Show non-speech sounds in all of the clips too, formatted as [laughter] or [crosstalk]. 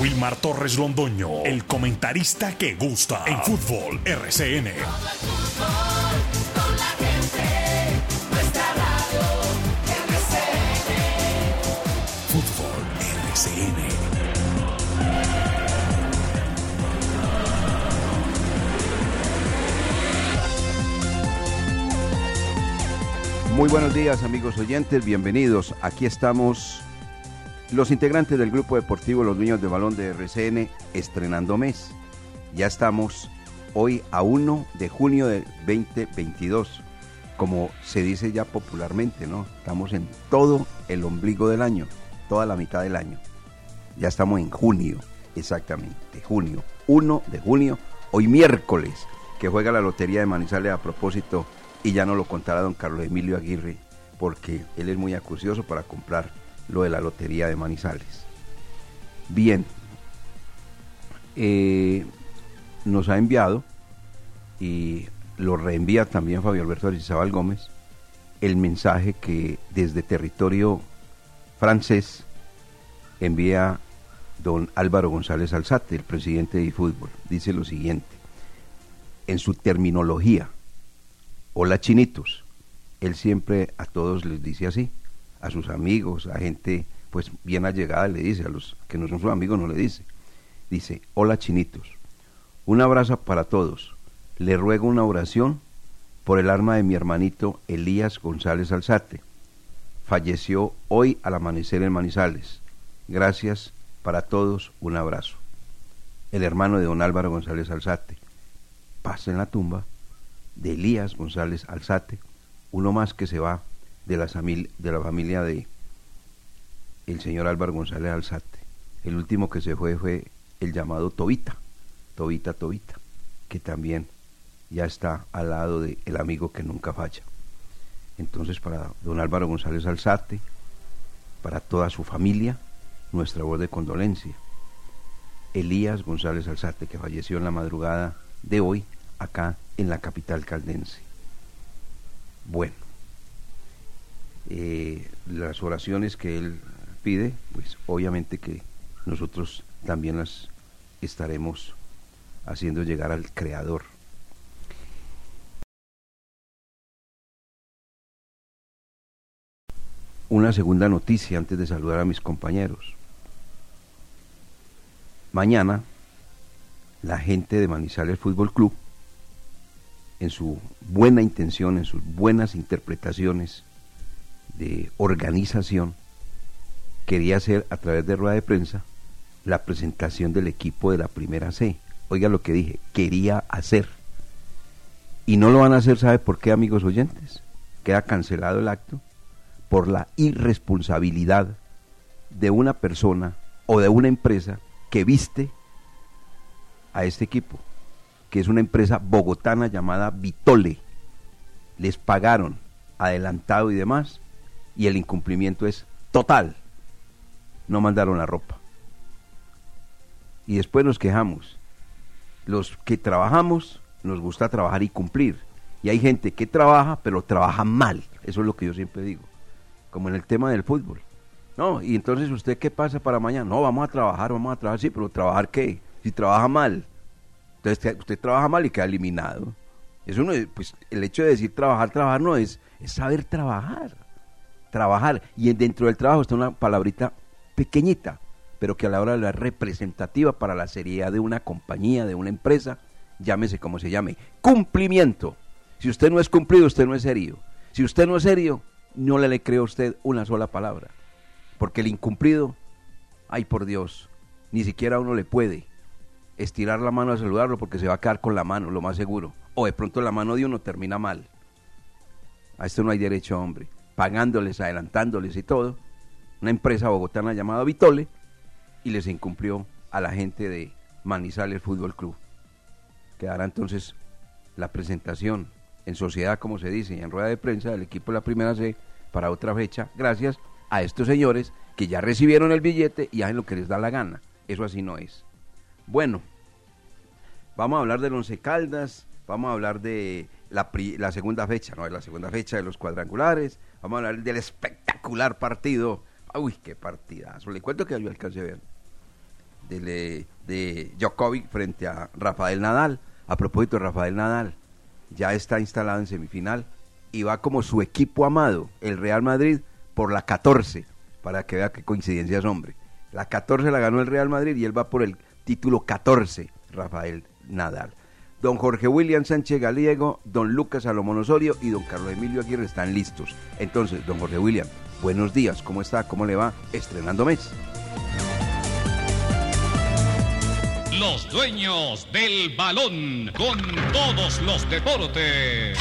Wilmar Torres Londoño, el comentarista que gusta en fútbol RCN. Fútbol. Muy buenos días amigos oyentes, bienvenidos. Aquí estamos los integrantes del grupo deportivo Los Niños de Balón de RCN estrenando mes. Ya estamos hoy a 1 de junio de 2022, como se dice ya popularmente, ¿no? Estamos en todo el ombligo del año, toda la mitad del año. Ya estamos en junio, exactamente, junio, 1 de junio, hoy miércoles, que juega la Lotería de Manizales a propósito, y ya nos lo contará don Carlos Emilio Aguirre, porque él es muy acucioso para comprar lo de la Lotería de Manizales. Bien, eh, nos ha enviado, y lo reenvía también Fabio Alberto Arizabal Gómez, el mensaje que desde territorio francés envía don Álvaro González Alzate, el presidente de fútbol. Dice lo siguiente, en su terminología, hola chinitos, él siempre a todos les dice así, a sus amigos, a gente pues bien allegada le dice, a los que no son sus amigos no le dice. Dice, hola chinitos, un abrazo para todos, le ruego una oración por el alma de mi hermanito Elías González Alzate. Falleció hoy al amanecer en Manizales. Gracias para todos, un abrazo. El hermano de don Álvaro González Alzate. Pasa en la tumba de Elías González Alzate, uno más que se va de la, familia de el señor Álvaro González Alzate. El último que se fue fue el llamado Tobita, Tobita Tobita, que también ya está al lado del el amigo que nunca falla. Entonces para don Álvaro González Alzate, para toda su familia, nuestra voz de condolencia. Elías González Alzate, que falleció en la madrugada de hoy acá en la capital caldense. Bueno, eh, las oraciones que él pide, pues obviamente que nosotros también las estaremos haciendo llegar al Creador. Una segunda noticia antes de saludar a mis compañeros. Mañana, la gente de Manizales Fútbol Club, en su buena intención, en sus buenas interpretaciones de organización, quería hacer a través de rueda de prensa la presentación del equipo de la primera C. Oiga lo que dije, quería hacer. Y no lo van a hacer, ¿sabe por qué, amigos oyentes? Queda cancelado el acto por la irresponsabilidad de una persona o de una empresa que viste a este equipo, que es una empresa bogotana llamada Vitole. Les pagaron adelantado y demás, y el incumplimiento es total. No mandaron la ropa. Y después nos quejamos. Los que trabajamos nos gusta trabajar y cumplir. Y hay gente que trabaja, pero trabaja mal. Eso es lo que yo siempre digo como en el tema del fútbol. No, y entonces usted qué pasa para mañana? No, vamos a trabajar, vamos a trabajar, sí, pero trabajar qué? Si trabaja mal. Entonces usted trabaja mal y queda eliminado. Eso no es, pues el hecho de decir trabajar, trabajar no es, es saber trabajar. Trabajar. Y dentro del trabajo está una palabrita pequeñita, pero que a la hora de la representativa para la seriedad de una compañía, de una empresa, llámese como se llame, cumplimiento. Si usted no es cumplido, usted no es serio. Si usted no es serio, no le, le creo a usted una sola palabra. Porque el incumplido, ay por Dios, ni siquiera uno le puede estirar la mano a saludarlo porque se va a quedar con la mano, lo más seguro. O de pronto la mano de uno termina mal. A esto no hay derecho, hombre. Pagándoles, adelantándoles y todo. Una empresa bogotana llamada Vitole y les incumplió a la gente de Manizales Fútbol Club. Quedará entonces la presentación en sociedad, como se dice, y en rueda de prensa del equipo de la primera C para otra fecha, gracias a estos señores que ya recibieron el billete y hacen lo que les da la gana. Eso así no es. Bueno, vamos a hablar del Once Caldas, vamos a hablar de la, la segunda fecha, no, es la segunda fecha de los cuadrangulares, vamos a hablar del espectacular partido. Uy, qué partidazo. Le cuento que yo alcancé a ver. De, de Djokovic frente a Rafael Nadal. A propósito, Rafael Nadal ya está instalado en semifinal y va como su equipo amado, el Real Madrid, por la 14, para que vea qué coincidencias, hombre. La 14 la ganó el Real Madrid y él va por el título 14, Rafael Nadal. Don Jorge William Sánchez Gallego, don Lucas Salomón Osorio y don Carlos Emilio Aguirre están listos. Entonces, don Jorge William, buenos días, ¿cómo está? ¿Cómo le va? Estrenando mes. Los dueños del balón con todos los deportes.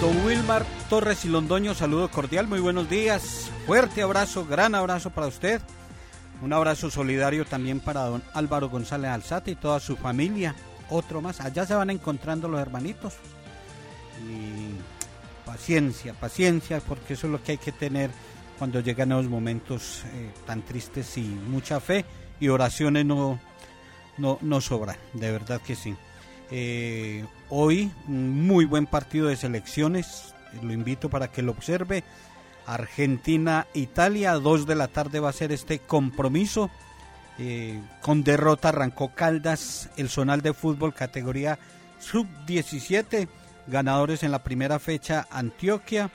Don Wilmar Torres y Londoño, saludo cordial, muy buenos días. Fuerte abrazo, gran abrazo para usted. Un abrazo solidario también para don Álvaro González Alzate y toda su familia. Otro más, allá se van encontrando los hermanitos. Y paciencia, paciencia, porque eso es lo que hay que tener cuando llegan los momentos eh, tan tristes y mucha fe y oraciones no, no, no sobran, de verdad que sí. Eh, hoy muy buen partido de selecciones, lo invito para que lo observe. Argentina-Italia, a 2 de la tarde va a ser este compromiso. Eh, con derrota arrancó Caldas, el zonal de fútbol categoría sub-17. Ganadores en la primera fecha Antioquia,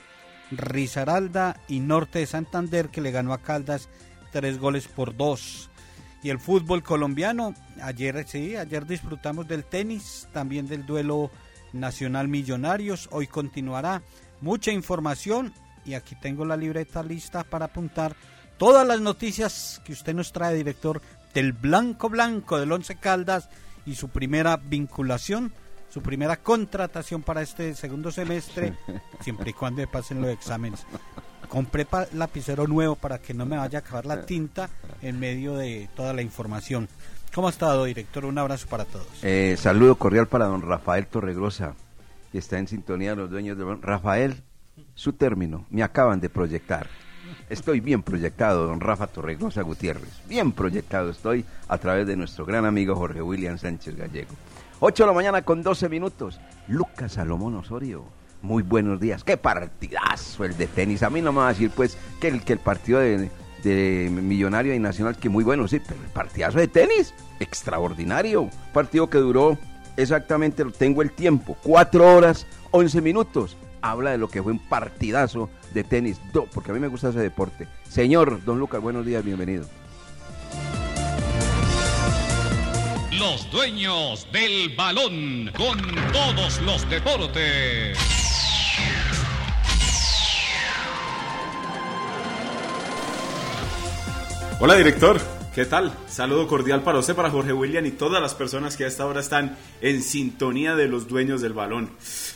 Risaralda y Norte de Santander que le ganó a Caldas tres goles por dos. Y el fútbol colombiano, ayer sí, ayer disfrutamos del tenis, también del duelo nacional Millonarios, hoy continuará mucha información y aquí tengo la libreta lista para apuntar todas las noticias que usted nos trae, director, del Blanco Blanco del Once Caldas y su primera vinculación, su primera contratación para este segundo semestre, [laughs] siempre y cuando pasen los exámenes compré lapicero nuevo para que no me vaya a acabar la tinta en medio de toda la información. ¿Cómo ha estado, director? Un abrazo para todos. Eh, saludo cordial para don Rafael Torregrosa, que está en sintonía de los dueños de... Rafael, su término, me acaban de proyectar. Estoy bien proyectado, don Rafa Torregrosa Gutiérrez. Bien proyectado estoy a través de nuestro gran amigo Jorge William Sánchez Gallego. 8 de la mañana con 12 minutos. Lucas Salomón Osorio muy buenos días. Qué partidazo el de tenis. A mí no me va a decir pues que el, que el partido de, Millonario y Nacional, que muy bueno, sí, pero el partidazo de tenis, extraordinario. Partido que duró exactamente, tengo el tiempo, cuatro horas, once minutos. Habla de lo que fue un partidazo de tenis, porque a mí me gusta ese deporte. Señor Don Lucas, buenos días, bienvenido. Los dueños del balón con todos los deportes. Hola director, ¿qué tal? Saludo cordial para usted, para Jorge William y todas las personas que a esta hora están en sintonía de los dueños del balón.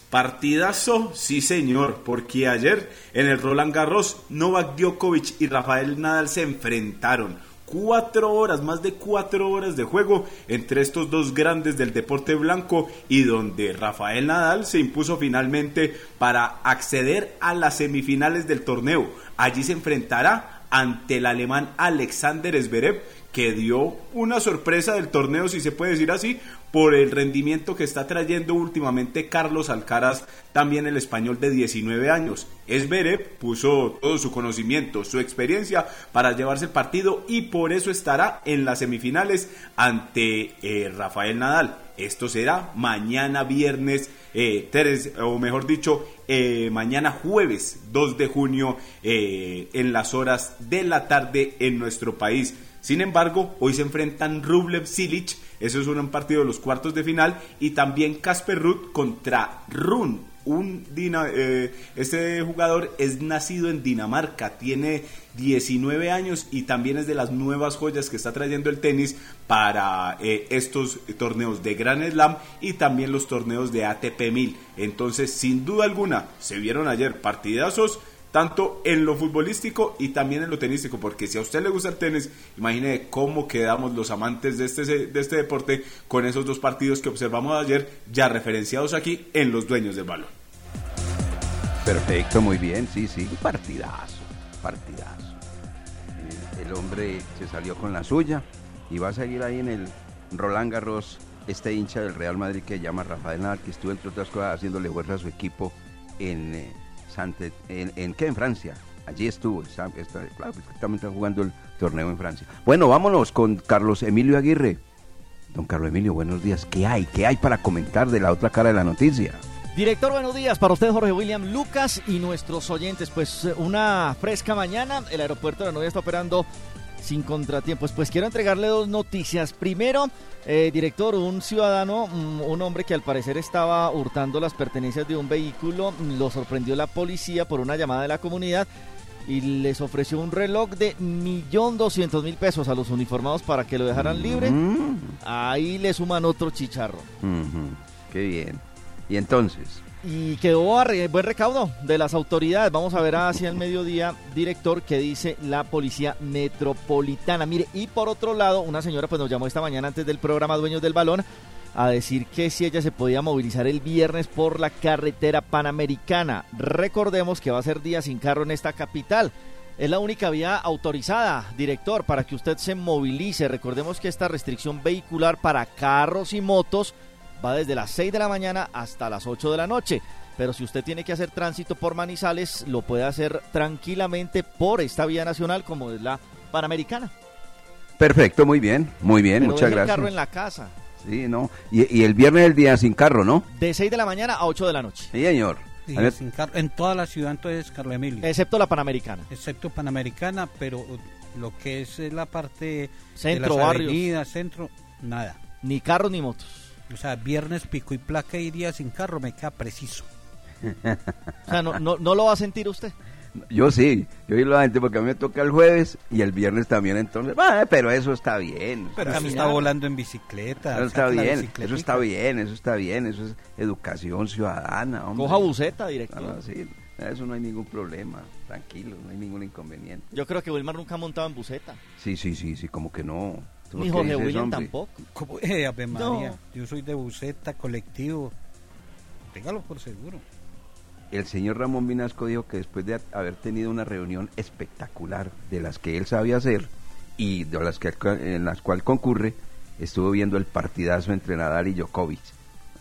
Partidazo, sí señor, porque ayer en el Roland Garros, Novak Djokovic y Rafael Nadal se enfrentaron. Cuatro horas, más de cuatro horas de juego entre estos dos grandes del deporte blanco y donde Rafael Nadal se impuso finalmente para acceder a las semifinales del torneo. Allí se enfrentará ante el alemán Alexander Zverev, que dio una sorpresa del torneo, si se puede decir así, por el rendimiento que está trayendo últimamente Carlos Alcaraz, también el español de 19 años. Zverev puso todo su conocimiento, su experiencia para llevarse el partido y por eso estará en las semifinales ante eh, Rafael Nadal. Esto será mañana viernes, eh, o mejor dicho, eh, mañana jueves 2 de junio eh, en las horas de la tarde en nuestro país. Sin embargo, hoy se enfrentan Rublev Silic, eso es un partido de los cuartos de final, y también Casper Ruth contra Run, un eh, este jugador es nacido en Dinamarca, tiene 19 años y también es de las nuevas joyas que está trayendo el tenis para eh, estos torneos de Grand Slam y también los torneos de ATP 1000. Entonces, sin duda alguna, se vieron ayer partidazos tanto en lo futbolístico y también en lo tenístico, porque si a usted le gusta el tenis, imagine cómo quedamos los amantes de este, de este deporte con esos dos partidos que observamos ayer, ya referenciados aquí en los dueños del balón. Perfecto, muy bien, sí, sí, partidazo, partidazo. El hombre se salió con la suya y va a seguir ahí en el Roland Garros, este hincha del Real Madrid que llama Rafael Nadal, que estuvo entre otras cosas haciéndole fuerza a su equipo en, en, ¿qué? en Francia. Allí estuvo, está, pues, jugando el torneo en Francia. Bueno, vámonos con Carlos Emilio Aguirre. Don Carlos Emilio, buenos días. ¿Qué hay? ¿Qué hay para comentar de la otra cara de la noticia? Director, buenos días para usted, Jorge William Lucas y nuestros oyentes. Pues una fresca mañana, el aeropuerto de la Novia está operando sin contratiempos. Pues quiero entregarle dos noticias. Primero, eh, director, un ciudadano, mm, un hombre que al parecer estaba hurtando las pertenencias de un vehículo, lo sorprendió la policía por una llamada de la comunidad y les ofreció un reloj de millón doscientos mil pesos a los uniformados para que lo dejaran libre. Mm. Ahí le suman otro chicharro. Qué bien. ¿Y entonces? Y quedó buen recaudo de las autoridades. Vamos a ver hacia el mediodía, director, que dice la policía metropolitana. Mire, y por otro lado, una señora pues nos llamó esta mañana antes del programa Dueños del Balón a decir que si ella se podía movilizar el viernes por la carretera panamericana. Recordemos que va a ser día sin carro en esta capital. Es la única vía autorizada, director, para que usted se movilice. Recordemos que esta restricción vehicular para carros y motos va desde las 6 de la mañana hasta las 8 de la noche. Pero si usted tiene que hacer tránsito por Manizales, lo puede hacer tranquilamente por esta vía nacional como es la Panamericana. Perfecto, muy bien, muy bien, muchas gracias. el carro en la casa. Sí, ¿no? Y, el viernes el día sin carro, ¿no? De 6 de la mañana a 8 de la noche. Sí, señor. en toda la ciudad entonces, Carlos Emilio. Excepto la Panamericana. Excepto Panamericana, pero lo que es la parte centro, de las centro, nada. Ni carros ni motos. O sea, viernes pico y placa iría sin carro, me queda preciso. [laughs] o sea, no, no, lo va a sentir usted. Yo sí, yo y la gente porque a mí me toca el jueves y el viernes también, entonces, pero eso está bien. Pero eso está volando en bicicleta. Eso está bien, eso está bien, eso está bien, eso es educación ciudadana. Coja buceta, director. Ah, sí, eso no hay ningún problema, tranquilo, no hay ningún inconveniente. Yo creo que Wilmar nunca ha montado en buceta. Sí, sí, sí, sí, como que no. Ni Jorge William tampoco. ¿Cómo? [laughs] Eh, Ave María. Yo soy de buceta, colectivo. Téngalo por seguro. El señor Ramón Vinasco dijo que después de haber tenido una reunión espectacular de las que él sabía hacer y de las que en las cuales concurre, estuvo viendo el partidazo entre Nadal y Djokovic.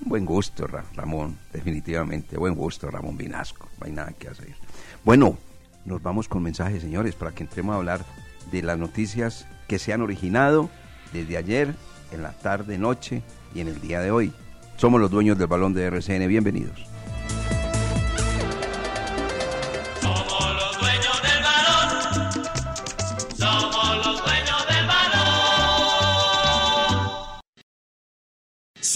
Un buen gusto, Ramón, definitivamente. Buen gusto, Ramón Vinasco. No hay nada que hacer. Bueno, nos vamos con mensajes, señores, para que entremos a hablar de las noticias que se han originado desde ayer, en la tarde, noche y en el día de hoy. Somos los dueños del balón de RCN. Bienvenidos.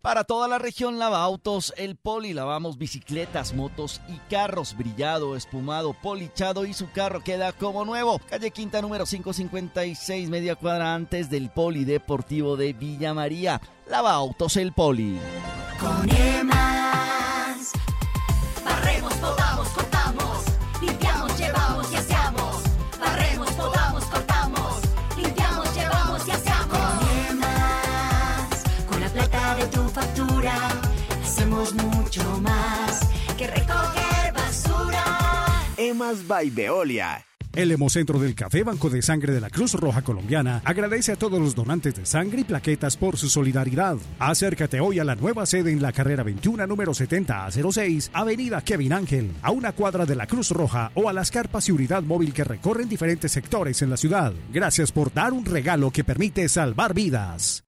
Para toda la región lava autos, el Poli lavamos bicicletas, motos y carros, brillado, espumado, polichado y su carro queda como nuevo. Calle Quinta número 556, media cuadra antes del Polideportivo de Villa María. Lava autos el Poli. Con hacemos mucho más que recoger basura. Emas by Veolia El Hemocentro del Café Banco de Sangre de la Cruz Roja Colombiana agradece a todos los donantes de sangre y plaquetas por su solidaridad. Acércate hoy a la nueva sede en la carrera 21 número 70 a 06, Avenida Kevin Ángel, a una cuadra de la Cruz Roja o a las carpas y unidad móvil que recorren diferentes sectores en la ciudad. Gracias por dar un regalo que permite salvar vidas.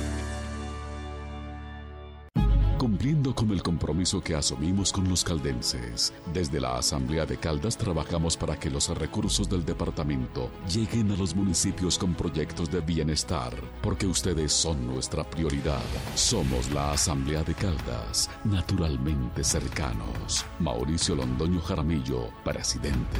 Cumpliendo con el compromiso que asumimos con los caldenses, desde la Asamblea de Caldas trabajamos para que los recursos del departamento lleguen a los municipios con proyectos de bienestar, porque ustedes son nuestra prioridad. Somos la Asamblea de Caldas, naturalmente cercanos. Mauricio Londoño Jaramillo, presidente.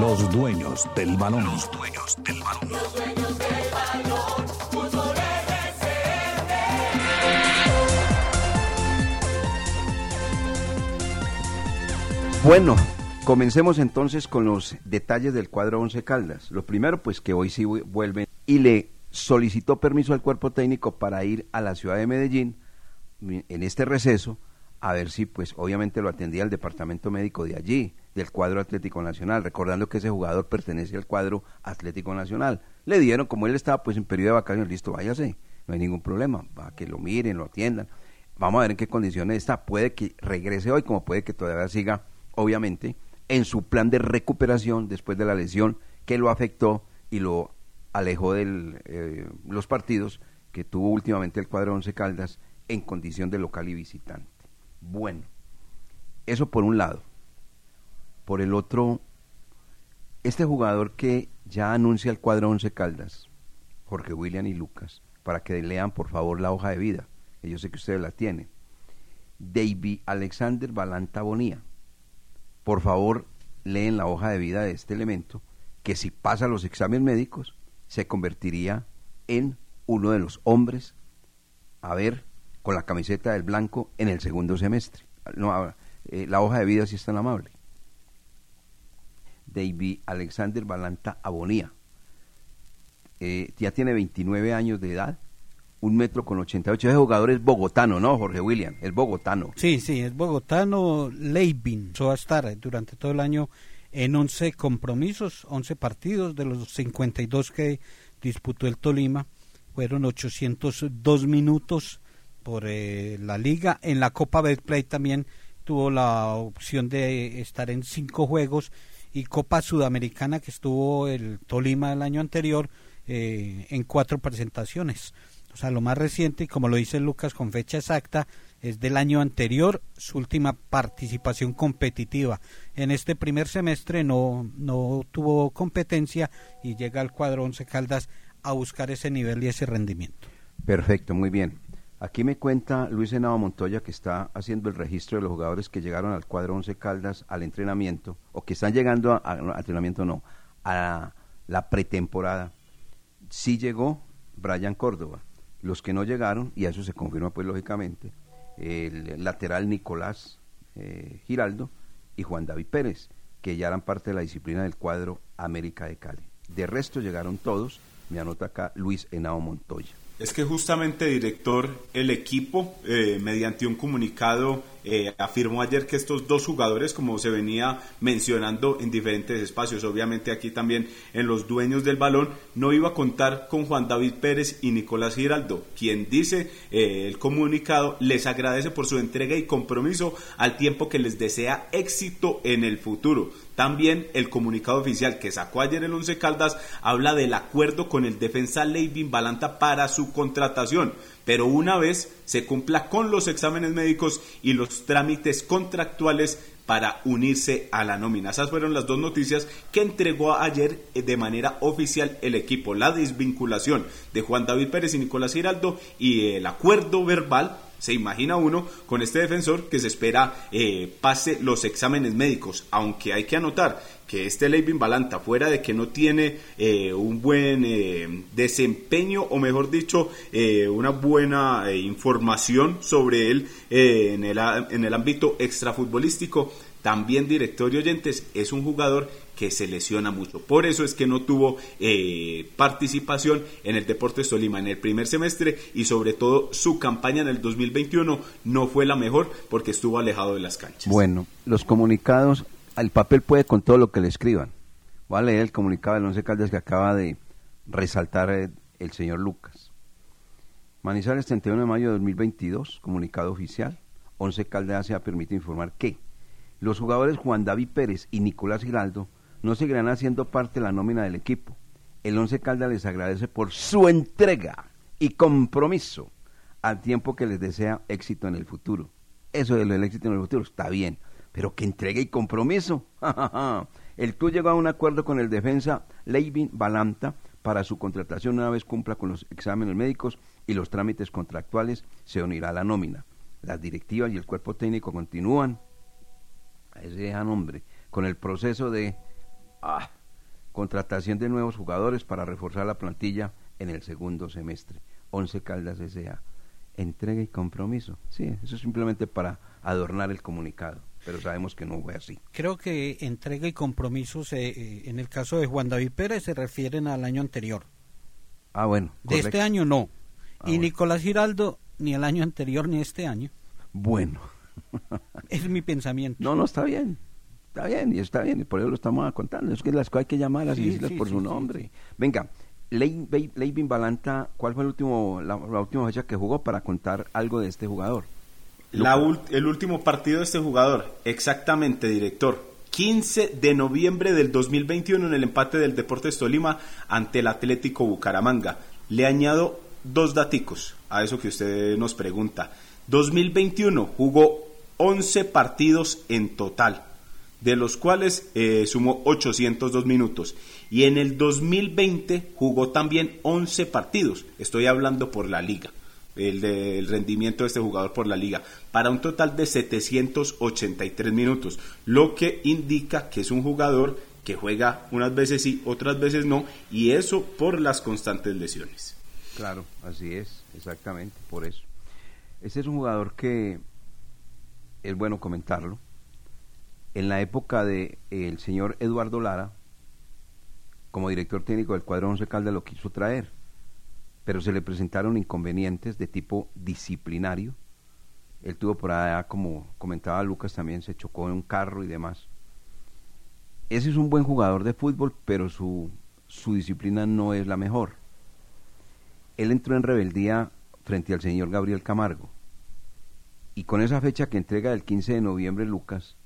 Los dueños del balón. Los dueños del balón. Bueno, comencemos entonces con los detalles del cuadro 11 Caldas. Lo primero, pues que hoy sí vuelven y le solicitó permiso al cuerpo técnico para ir a la ciudad de Medellín en este receso a ver si, pues obviamente lo atendía el departamento médico de allí, del cuadro Atlético Nacional, recordando que ese jugador pertenece al cuadro Atlético Nacional. Le dieron, como él estaba pues en periodo de vacaciones, listo, váyase, no hay ningún problema, va que lo miren, lo atiendan. Vamos a ver en qué condiciones está. Puede que regrese hoy, como puede que todavía siga, obviamente, en su plan de recuperación después de la lesión que lo afectó y lo alejó de eh, los partidos que tuvo últimamente el cuadro Once Caldas en condición de local y visitante. Bueno, eso por un lado. Por el otro, este jugador que ya anuncia el cuadro Once Caldas, Jorge William y Lucas, para que lean por favor la hoja de vida, que yo sé que ustedes la tienen. David Alexander Balanta Bonía. Por favor, leen la hoja de vida de este elemento, que si pasa los exámenes médicos, se convertiría en uno de los hombres a ver con la camiseta del blanco en el segundo semestre. No, eh, la hoja de vida si es tan amable. David Alexander Balanta Abonía. Eh, ya tiene 29 años de edad, un metro con 88. Ese jugador es bogotano, ¿no, Jorge William? Es bogotano. Sí, sí, es bogotano. Leibin. Eso va estar durante todo el año en 11 compromisos, 11 partidos de los 52 que disputó el Tolima. Fueron 802 minutos por eh, la liga. En la Copa Betplay también tuvo la opción de estar en cinco juegos y Copa Sudamericana que estuvo el Tolima el año anterior eh, en cuatro presentaciones. O sea, lo más reciente, y como lo dice Lucas con fecha exacta, es del año anterior, su última participación competitiva. En este primer semestre no, no tuvo competencia y llega al cuadro Once Caldas a buscar ese nivel y ese rendimiento. Perfecto, muy bien. Aquí me cuenta Luis Henao Montoya que está haciendo el registro de los jugadores que llegaron al cuadro Once Caldas al entrenamiento, o que están llegando al entrenamiento, no, a la pretemporada. Sí llegó Brian Córdoba. Los que no llegaron, y eso se confirma pues lógicamente, el lateral Nicolás eh, Giraldo y Juan David Pérez, que ya eran parte de la disciplina del cuadro América de Cali. De resto llegaron todos, me anota acá Luis Henao Montoya. Es que justamente, director, el equipo, eh, mediante un comunicado, eh, afirmó ayer que estos dos jugadores, como se venía mencionando en diferentes espacios, obviamente aquí también en los dueños del balón, no iba a contar con Juan David Pérez y Nicolás Giraldo, quien dice eh, el comunicado les agradece por su entrega y compromiso al tiempo que les desea éxito en el futuro. También el comunicado oficial que sacó ayer el Once Caldas habla del acuerdo con el defensa Leivin Balanta para su contratación, pero una vez se cumpla con los exámenes médicos y los trámites contractuales para unirse a la nómina. Esas fueron las dos noticias que entregó ayer eh, de manera oficial el equipo. La desvinculación de Juan David Pérez y Nicolás Giraldo y el acuerdo verbal se imagina uno con este defensor que se espera eh, pase los exámenes médicos, aunque hay que anotar que este Leivin Balanta, fuera de que no tiene eh, un buen eh, desempeño, o mejor dicho, una buena información sobre él en, el, en el ámbito extrafutbolístico, también director y oyentes, es un jugador que se lesiona mucho. Por eso es que no tuvo eh, participación en el Deportes Tolima en el primer semestre y sobre todo su campaña en el 2021 no fue la mejor porque estuvo alejado de las canchas. Bueno, los comunicados, el papel puede con todo lo que le escriban. Voy a leer el comunicado del Once Caldas que acaba de resaltar el, el señor Lucas. Manizales 31 de mayo de 2022, comunicado oficial. Once Caldas se ha permitido informar que los jugadores Juan David Pérez y Nicolás Giraldo no seguirán haciendo parte de la nómina del equipo. El Once Caldas les agradece por su entrega y compromiso al tiempo que les desea éxito en el futuro. Eso lo del éxito en el futuro está bien, pero que entrega y compromiso. [laughs] el club llegó a un acuerdo con el defensa Leivin Balanta para su contratación una vez cumpla con los exámenes médicos y los trámites contractuales, se unirá a la nómina. Las directivas y el cuerpo técnico continúan, a ese nombre, con el proceso de Ah, contratación de nuevos jugadores para reforzar la plantilla en el segundo semestre. Once Caldas S.A. Entrega y compromiso. Sí, eso es simplemente para adornar el comunicado, pero sabemos que no fue así. Creo que entrega y compromiso, se, eh, en el caso de Juan David Pérez, se refieren al año anterior. Ah, bueno. De este año no. Ah, y Nicolás Giraldo, ni el año anterior ni este año. Bueno. [laughs] es mi pensamiento. No, no está bien. Está bien, y está bien, y por eso lo estamos contando. Es que las cosas hay que llamarlas y decirlas por su nombre. Venga, Leivin Balanta, ¿cuál fue el último, la, última fecha que jugó para contar algo de este jugador? El último partido de este jugador, exactamente, director. 15 de noviembre del 2021 en el empate del Deportes Tolima ante el Atlético Bucaramanga. Le añado dos daticos a eso que usted nos pregunta. 2021 jugó 11 partidos en total de los cuales eh, sumó 802 minutos. Y en el 2020 jugó también 11 partidos. Estoy hablando por la liga, el del rendimiento de este jugador por la liga, para un total de 783 minutos, lo que indica que es un jugador que juega unas veces sí, otras veces no, y eso por las constantes lesiones. Claro, así es, exactamente, por eso. Este es un jugador que es bueno comentarlo en la época de el señor Eduardo Lara, como director técnico del cuadro 11 Caldas lo quiso traer, pero se le presentaron inconvenientes de tipo disciplinario. Él tuvo por allá, como comentaba Lucas, también se chocó en un carro y demás. Ese es un buen jugador de fútbol, pero su, su disciplina no es la mejor. Él entró en rebeldía frente al señor Gabriel Camargo. Y con esa fecha que entrega el 15 de noviembre Lucas,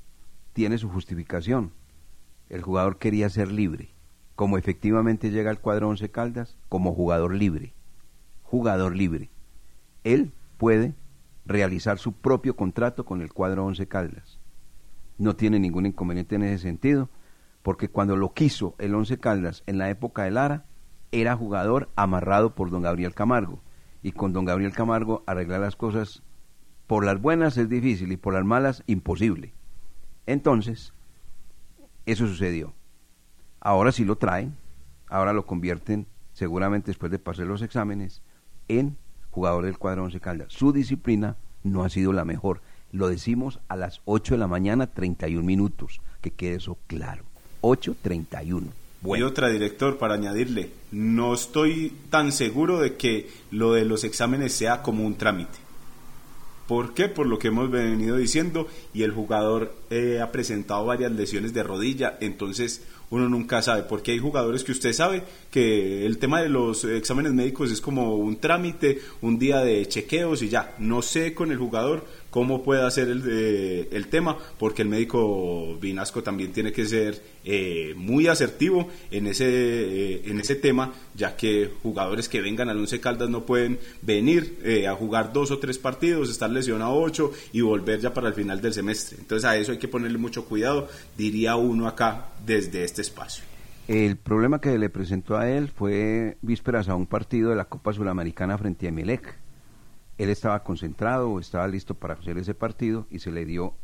tiene su justificación. El jugador quería ser libre, como efectivamente llega al cuadro Once Caldas, como jugador libre. Jugador libre. Él puede realizar su propio contrato con el cuadro Once Caldas. No tiene ningún inconveniente en ese sentido, porque cuando lo quiso el Once Caldas en la época de Lara, era jugador amarrado por don Gabriel Camargo. Y con don Gabriel Camargo arreglar las cosas por las buenas es difícil y por las malas imposible. Entonces, eso sucedió. Ahora sí lo traen, ahora lo convierten, seguramente después de pasar los exámenes, en jugador del cuadro Once Caldas. Su disciplina no ha sido la mejor. Lo decimos a las 8 de la mañana, 31 minutos. Que quede eso claro. 8.31. Bueno. Y otra, director, para añadirle, no estoy tan seguro de que lo de los exámenes sea como un trámite. ¿Por qué? Por lo que hemos venido diciendo y el jugador eh, ha presentado varias lesiones de rodilla, entonces uno nunca sabe, porque hay jugadores que usted sabe que el tema de los exámenes médicos es como un trámite, un día de chequeos y ya, no sé con el jugador cómo puede hacer el, eh, el tema, porque el médico Vinasco también tiene que ser eh, muy asertivo en ese, eh, en ese tema, ya que jugadores que vengan al Once Caldas no pueden venir a jugar dos o tres partidos, estar lesionado ocho y volver ya para el final del semestre. Entonces a eso hay que ponerle mucho cuidado, diría uno acá desde este espacio. El problema que le presentó a él fue vísperas a un partido de la Copa Suramericana frente a Emelec él estaba concentrado, estaba listo para hacer ese partido y se le dio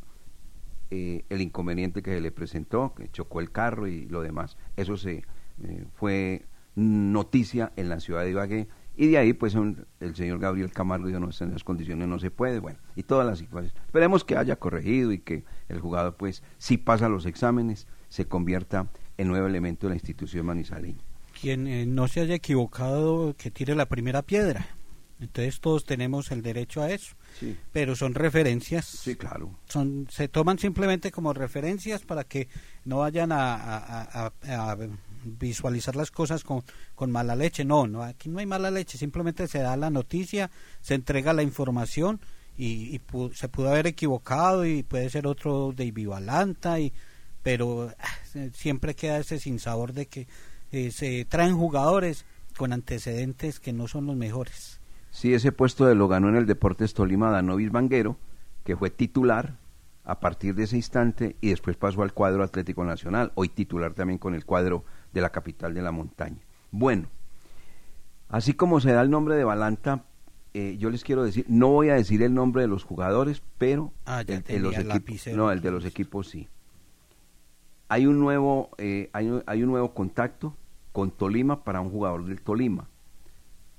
eh, el inconveniente que se le presentó, que chocó el carro y lo demás. Eso se eh, fue noticia en la ciudad de Ibagué y de ahí pues el señor Gabriel Camargo dijo no, en las condiciones no se puede, bueno, y todas las situaciones. Esperemos que haya corregido y que el jugador pues si pasa los exámenes se convierta en nuevo elemento de la institución manizaleña. Quien eh, no se haya equivocado que tire la primera piedra. Entonces todos tenemos el derecho a eso. Pero son referencias. Sí, claro. Son, se toman simplemente como referencias para que no vayan a, visualizar las cosas con, con, mala leche. No, no, aquí no hay mala leche. Simplemente se da la noticia, se entrega la información y, se pudo haber equivocado y puede ser otro de Vivalanta, y, pero ah, siempre queda ese sinsabor de que eh, se traen jugadores con antecedentes que no son los mejores. Sí, ese puesto de lo ganó en el Deportes Tolima Danovis Vanguero, que fue titular a partir de ese instante y después pasó al cuadro Atlético Nacional, hoy titular también con el cuadro de la capital de la montaña. Bueno, así como se da el nombre de Balanta, eh, yo les quiero decir, no voy a decir el nombre de los jugadores, pero ah, el, de los equipos, no, el de los equipos sí. Hay un nuevo, eh, hay, hay un nuevo contacto con Tolima para un jugador del Tolima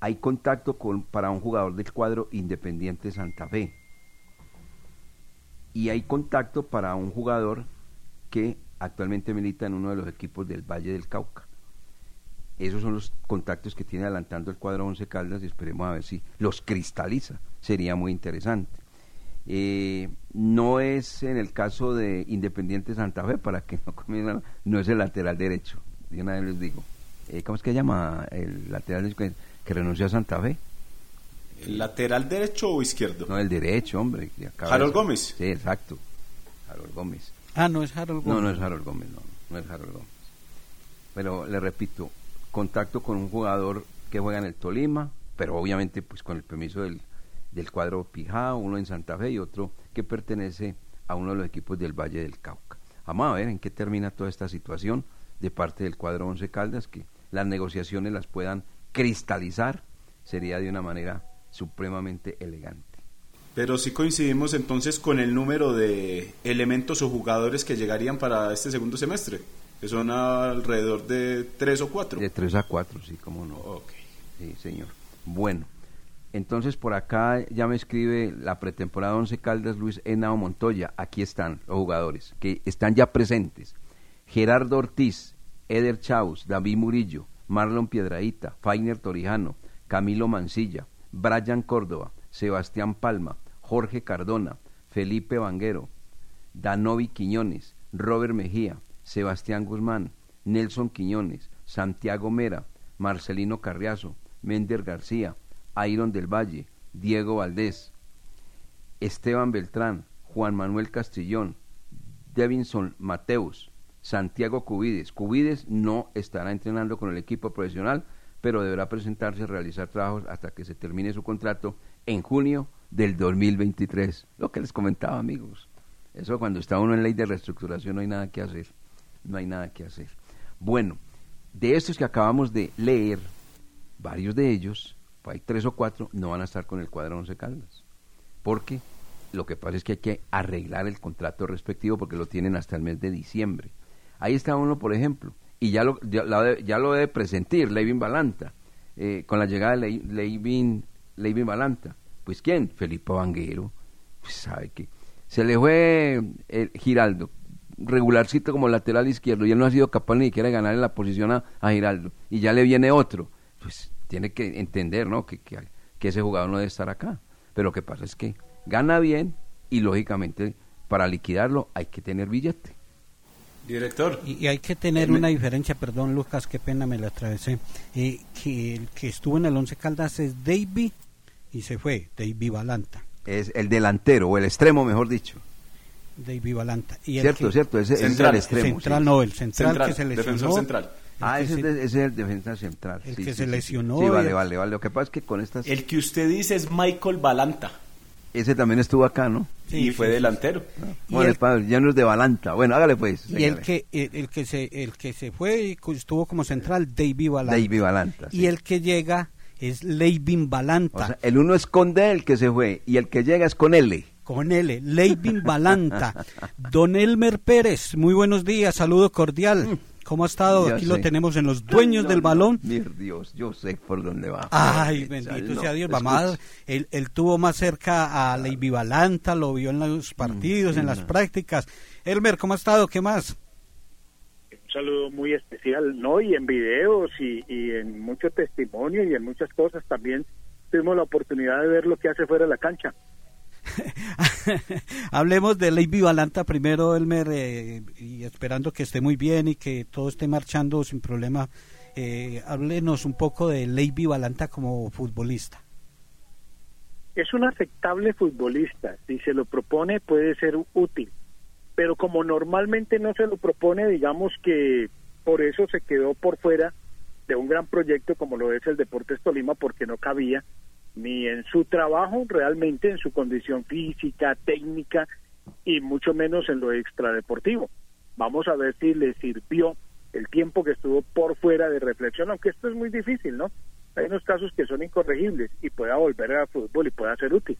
hay contacto con, para un jugador del cuadro Independiente Santa Fe. Y hay contacto para un jugador que actualmente milita en uno de los equipos del Valle del Cauca. Esos son los contactos que tiene adelantando el cuadro Once Caldas y esperemos a ver si los cristaliza. Sería muy interesante. Eh, no es en el caso de Independiente Santa Fe, para que [laughs] no comienzan, no es el lateral derecho. De una vez les digo. Eh, ¿Cómo es que llama el lateral derecho? Que renunció a Santa Fe. ¿El lateral derecho o izquierdo? No, el derecho, hombre. ¿Harold Gómez? Sí, exacto. Harold Gómez. Ah, no es Harold Gómez. No, no es Harold Gómez, no, no es Harold Gómez. Pero le repito, contacto con un jugador que juega en el Tolima, pero obviamente pues con el permiso del, del cuadro Pijao, uno en Santa Fe y otro que pertenece a uno de los equipos del Valle del Cauca. Vamos a ver en qué termina toda esta situación de parte del cuadro Once Caldas, que las negociaciones las puedan cristalizar sería de una manera supremamente elegante. Pero sí coincidimos entonces con el número de elementos o jugadores que llegarían para este segundo semestre, que son alrededor de tres o cuatro. De tres a cuatro, sí, cómo no. Ok. Sí, señor. Bueno, entonces por acá ya me escribe la pretemporada 11 Caldas Luis Henao Montoya. Aquí están los jugadores que están ya presentes. Gerardo Ortiz, Eder Chaus, David Murillo, Marlon Piedraíta, Fainer Torijano, Camilo Mancilla, Brian Córdoba, Sebastián Palma, Jorge Cardona, Felipe Vanguero, Danovi Quiñones, Robert Mejía, Sebastián Guzmán, Nelson Quiñones, Santiago Mera, Marcelino Carriazo, Mender García, Iron del Valle, Diego Valdés, Esteban Beltrán, Juan Manuel Castillón, Devinson Mateus, Santiago Cubides. Cubides no estará entrenando con el equipo profesional, pero deberá presentarse a realizar trabajos hasta que se termine su contrato en junio del 2023. Lo que les comentaba, amigos. Eso cuando está uno en ley de reestructuración no hay nada que hacer. No hay nada que hacer. Bueno, de estos que acabamos de leer, varios de ellos, hay tres o cuatro, no van a estar con el cuadro Once Caldas. Porque lo que pasa es que hay que arreglar el contrato respectivo porque lo tienen hasta el mes de diciembre. Ahí está uno, por ejemplo, y ya lo, ya, lo debe presentir Levin Balanta, eh, con la llegada de Levin, Levin Balanta. Pues ¿quién? Felipe Vanguero. Pues sabe que se le fue el eh, Giraldo, regularcito como lateral izquierdo, y él no ha sido capaz ni siquiera de ganarle la posición a, Giraldo, y ya le viene otro. Pues tiene que entender, ¿no? Que, que, que ese jugador no debe estar acá. Pero lo que pasa es que gana bien y lógicamente para liquidarlo hay que tener billete. Director. Y, y hay que tener Me- una diferencia, perdón Lucas, qué pena me la atravesé, eh, que el que estuvo en el Once Caldas es Davy y se fue, Davy Balanta. Es el delantero o el extremo, mejor dicho. Davy Balanta. Y el Cierto, que- cierto, ese, es Central, el extremo. Central sí. no, el central, que se lesionó. Ah, el ese, que es se- de- ese es el defensa central. el sí, que sí, se sí, sí. lesionó Sí, vale, el- vale, vale. Lo que pasa es que con estas... El que usted dice es Michael Balanta. Ese también estuvo acá, ¿no? y fue delantero. Bueno, el ya no es de Balanta. Bueno, hágale pues. Y el que, el, el que se el que se fue y estuvo como central, Davy Balanta. Davy Balanta, Y el que llega es Leivin Balanta. O sea, el uno es con D, el que se fue, y el que llega es con L. Con L, Leivin Balanta. [laughs] Don Elmer Pérez, muy buenos días, saludo cordial. ¿Cómo ha estado? Ya Aquí lo tenemos en los dueños No, del no, balón. mi Dios, yo sé por dónde va. Ay, bendito no, sea Dios. a- él, él tuvo más cerca a Leiby Balanta, lo vio en los partidos, en las no. prácticas. Elmer, ¿cómo ha estado? ¿Qué más? un saludo muy especial, ¿no? Y en videos y, y en mucho testimonio y en muchas cosas también tuvimos la oportunidad de ver lo que hace fuera de la cancha. [laughs] Hablemos de Leiby Balanta primero, Elmer, eh, y esperando que esté muy bien y que todo esté marchando sin problema. Eh, háblenos un poco de Leiby Balanta como futbolista. Es un aceptable futbolista, si se lo propone puede ser útil, pero como normalmente no se lo propone, digamos que por eso se quedó por fuera de un gran proyecto como lo es el Deportes Tolima, porque no cabía ni en su trabajo realmente, en su condición física, técnica y mucho menos en lo extradeportivo. Vamos a ver si le sirvió el tiempo que estuvo por fuera de reflexión, aunque esto es muy difícil, ¿no? Hay unos casos que son incorregibles y pueda volver al fútbol y pueda ser útil.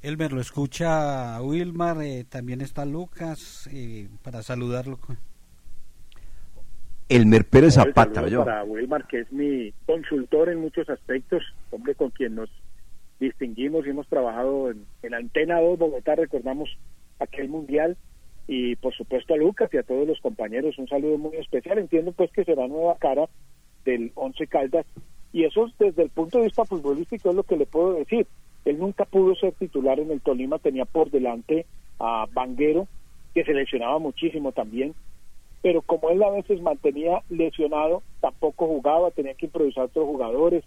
Elmer, lo escucha Wilmar, eh, también está Lucas, eh, para saludarlo. Elmer Pérez Zapata, yo. Para Wilmar, que es mi consultor en muchos aspectos, hombre con quien nos distinguimos y hemos trabajado en, en Antena 2 Bogotá, recordamos aquel mundial, y por supuesto a Lucas y a todos los compañeros, un saludo muy especial. Entiendo pues que será nueva cara del Once Caldas, y eso desde el punto de vista futbolístico es lo que le puedo decir. Él nunca pudo ser titular en el Tolima, tenía por delante a Banguero, que se lesionaba muchísimo también, pero como él a veces mantenía lesionado, tampoco jugaba, tenía que improvisar otros jugadores.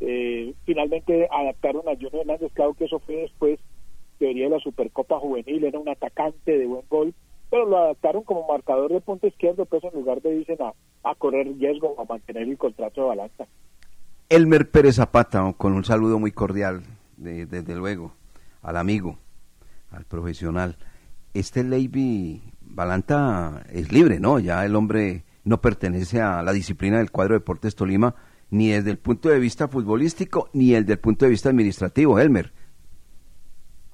Eh, finalmente adaptaron a Junior Hernández, claro que eso fue después, teoría de la Supercopa Juvenil, era un atacante de buen gol, pero lo adaptaron como marcador de punta izquierdo, pues en lugar de dicen a, a correr riesgo, a mantener el contrato de balanza. Elmer Pérez Zapata, con un saludo muy cordial, de- desde luego, al amigo, al profesional. Este Levy Balanta es libre, ¿no? Ya el hombre no pertenece a la disciplina del cuadro Deportes Tolima, ni desde el punto de vista futbolístico, ni desde el punto de vista administrativo, Elmer.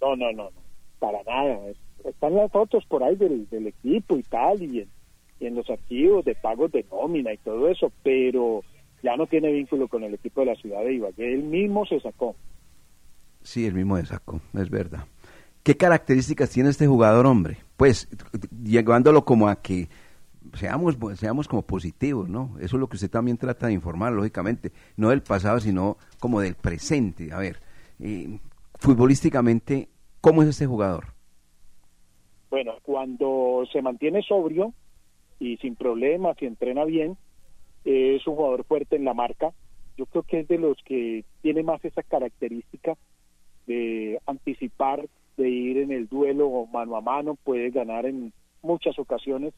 No, no, no, no, para nada. Es- Están las fotos por ahí del, del equipo y tal, y en, y en los archivos de pagos de nómina y todo eso, pero ya no tiene vínculo con el equipo de la ciudad de Ibagué. Él mismo se sacó. Sí, el mismo de saco, es verdad. ¿Qué características tiene este jugador, hombre? Pues, llevándolo como a que seamos, seamos como positivos, ¿no? Eso es lo que usted también trata de informar, lógicamente, no del pasado, sino como del presente. A ver, eh, futbolísticamente, ¿cómo es este jugador? Bueno, cuando se mantiene sobrio y sin problemas y entrena bien, es un jugador fuerte en la marca. Yo creo que es de los que tiene más esa característica de anticipar, de ir en el duelo mano a mano, puede ganar en muchas ocasiones.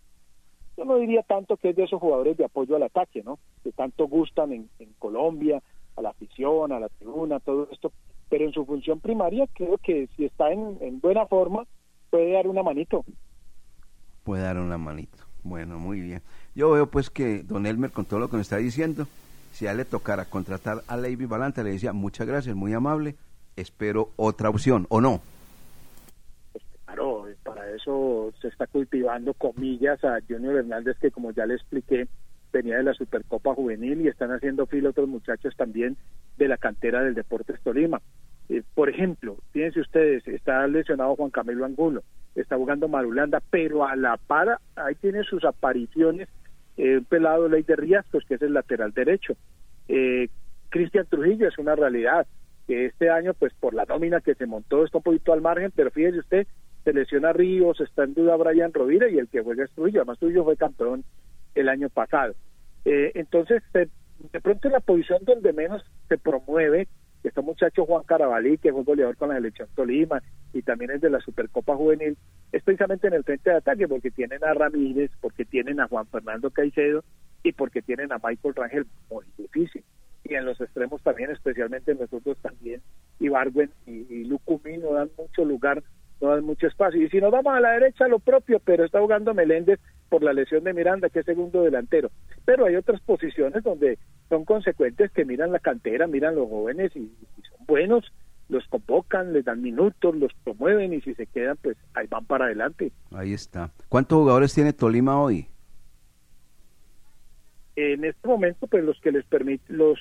Yo no diría tanto que es de esos jugadores de apoyo al ataque, ¿no? Que tanto gustan en, en Colombia, a la afición, a la tribuna, todo esto. Pero en su función primaria creo que si está en, en buena forma, puede dar una manito. Puede dar una manito. Bueno, muy bien. Yo veo pues que don Elmer, con todo lo que nos está diciendo, si a él le tocara contratar a Levy Balanta, le decía, muchas gracias, muy amable, espero otra opción, ¿o no? Claro, para eso se está cultivando comillas a Junior Hernández, que como ya le expliqué, venía de la Supercopa Juvenil y están haciendo fila otros muchachos también de la cantera del Deportes Tolima. Eh, por ejemplo, fíjense ustedes, está lesionado Juan Camilo Angulo, está jugando Marulanda, pero a la par ahí tiene sus apariciones eh, un pelado Ley de Riascos, que es el lateral derecho. Eh, Cristian Trujillo es una realidad. que este año, pues por la nómina que se montó, está un poquito al margen, pero fíjese usted, se lesiona Ríos, está en duda Brian Rovira y el que juega es Trujillo, además Trujillo fue campeón el año pasado. Eh, entonces, de, pronto la posición donde menos se promueve, este muchacho Juan Carabalí, que fue goleador con la selección Tolima y también es de la Supercopa Juvenil, es precisamente en el frente de ataque, porque tienen a Ramírez, porque tienen a Juan Fernando Caicedo y porque tienen a Michael Rangel, muy difícil. Y en los extremos también, especialmente nosotros también, Ibargüen y, y Lucumí no dan mucho lugar, no dan mucho espacio. Y si nos vamos a la derecha, lo propio, pero está jugando Meléndez por la lesión de Miranda, que es segundo delantero. Pero hay otras posiciones donde son consecuentes que miran la cantera, miran los jóvenes y, y son buenos, los convocan, les dan minutos, los promueven y si se quedan, pues ahí van para adelante. Ahí está. ¿Cuántos jugadores tiene Tolima hoy? en este momento pues los que les permite los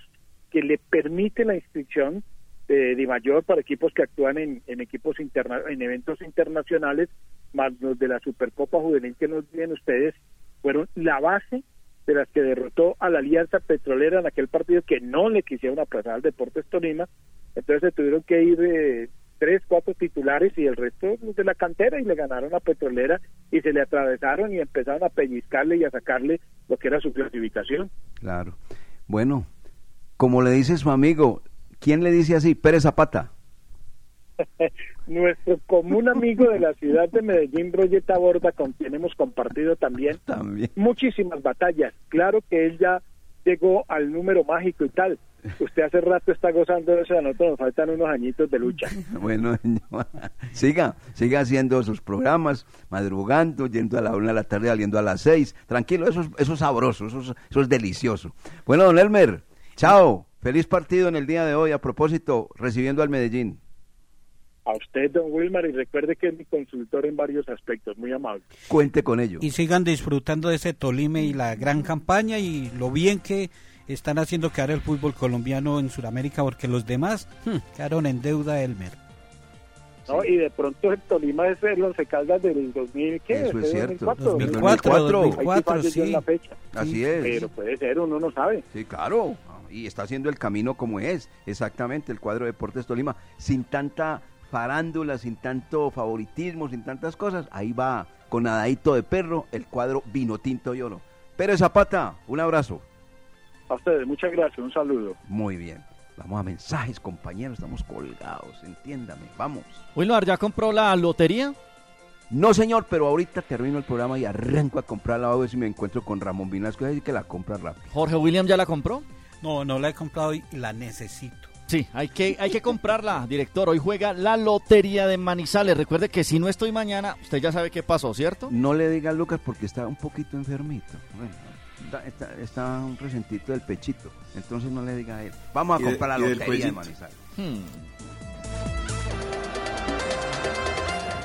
que le permite la inscripción de Di Mayor para equipos que actúan en, equipos interna en eventos internacionales más los de la Supercopa Juvenil que nos vienen ustedes fueron la base de las que derrotó a la Alianza Petrolera en aquel partido que no le quisieron aplazar al Deportes Tolima entonces se tuvieron que ir eh, tres, cuatro titulares y el resto de la cantera y le ganaron a Petrolera y se le atravesaron y empezaron a pellizcarle y a sacarle lo que era su clasificación. Claro. Bueno, como le dice su amigo, ¿quién le dice así? Pérez Zapata. [laughs] Nuestro común amigo de la ciudad de Medellín, Broyeta Borda, con quien hemos compartido también, también muchísimas batallas. Claro que él ya llegó al número mágico y tal. Usted hace rato está gozando de eso, a nosotros nos faltan unos añitos de lucha. [laughs] Bueno, siga, siga haciendo sus programas, madrugando, yendo a la una de la tarde, saliendo a las seis. Tranquilo, eso es, eso es sabroso, eso es, eso es delicioso. Bueno, don Elmer, chao. Feliz partido en el día de hoy. A propósito, recibiendo al Medellín. A usted, don Wilmar, y recuerde que es mi consultor en varios aspectos, muy amable. Cuente con ello. Y sigan disfrutando de ese Tolime y la gran campaña y lo bien que están haciendo quedar el fútbol colombiano en Sudamérica, porque los demás hmm, quedaron en deuda, Elmer. ¿no? Sí. Y de pronto el Tolima es el Once Caldas del 2000, ¿qué? Eso es cierto. 2004, 2004, 2004 sí. La fecha. Así sí, es. Pero puede ser, uno no sabe. Sí, claro. Y está haciendo el camino como es, exactamente, el cuadro de Deportes Tolima, sin tanta farándula, sin tanto favoritismo, sin tantas cosas. Ahí va, con nadadito de perro, el cuadro vino tinto y oro. Pérez Zapata, un abrazo. A ustedes, muchas gracias, un saludo. Muy bien. Vamos a mensajes, compañeros, estamos colgados, entiéndame, vamos. Wilmar, ¿ya compró la lotería? No, señor, pero ahorita termino el programa y arranco a comprarla a ver si me encuentro con Ramón Vinasco, y que la compra rápido. ¿Jorge William ya la compró? No, no la he comprado y la necesito. Sí, hay que, hay que comprarla, director. Hoy juega la Lotería de Manizales. Recuerde que si no estoy mañana, usted ya sabe qué pasó, ¿cierto? No le diga a Lucas porque está un poquito enfermito. Bueno, está, está, está un resentito del pechito. Entonces no le diga a él. Vamos a de- comprar la Lotería de. Manizales.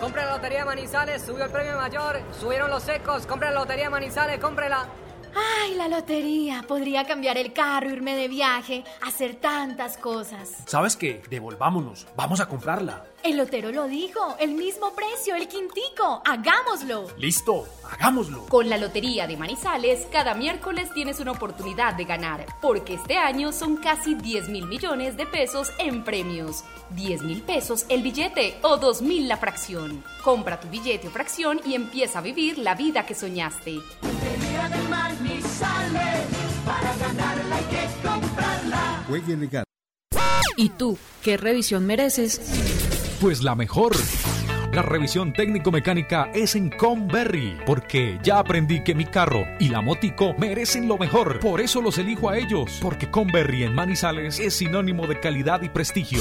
Compra la Lotería Manizales, subió el premio mayor, subieron los secos, compra la Lotería Manizales, cómprela. Ay, la lotería. Podría cambiar el carro, irme de viaje, hacer tantas cosas. ¿Sabes qué? Devolvámonos. Vamos a comprarla. El lotero lo dijo, el mismo precio, el quintico. Hagámoslo. Listo, hagámoslo. Con la Lotería de Manizales, cada miércoles tienes una oportunidad de ganar, porque este año son casi 10 mil millones de pesos en premios. 10 mil pesos el billete o 2 mil la fracción. Compra tu billete o fracción y empieza a vivir la vida que soñaste. Lotería de Manizales. Para ganarla hay que comprarla. Juegue legal. ¿Y tú qué revisión mereces? Pues la mejor. La revisión técnico-mecánica es en Conberry, porque ya aprendí que mi carro y la motico merecen lo mejor. Por eso los elijo a ellos, porque Conberry en Manizales es sinónimo de calidad y prestigio.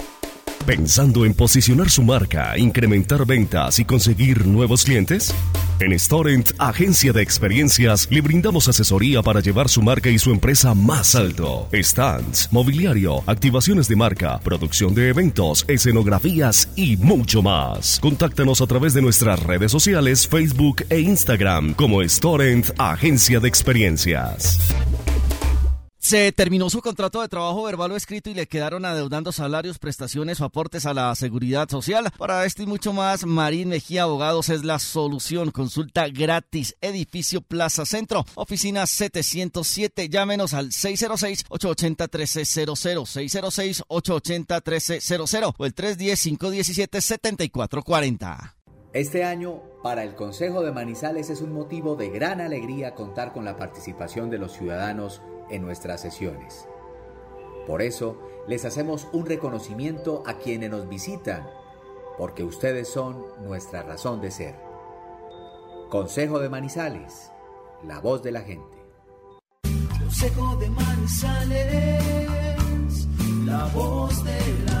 ¿Pensando en posicionar su marca, incrementar ventas y conseguir nuevos clientes? En Storent, agencia de experiencias, le brindamos asesoría para llevar su marca y su empresa más alto. Stands, mobiliario, activaciones de marca, producción de eventos, escenografías y mucho más. Contáctanos a través de nuestras redes sociales, Facebook e Instagram como Storent, agencia de experiencias. Se terminó su contrato de trabajo verbal o escrito y le quedaron adeudando salarios, prestaciones o aportes a la seguridad social. Para esto y mucho más, Marín Mejía Abogados es la solución. Consulta gratis. Edificio Plaza Centro, oficina 707. Llámenos al 606-880-1300, 606-880-1300 o el 310-517-7440. Este año, para el Consejo de Manizales es un motivo de gran alegría contar con la participación de los ciudadanos en nuestras sesiones. Por eso, les hacemos un reconocimiento a quienes nos visitan, porque ustedes son nuestra razón de ser. Consejo de Manizales, la voz de la gente. Consejo de Manizales, la voz de la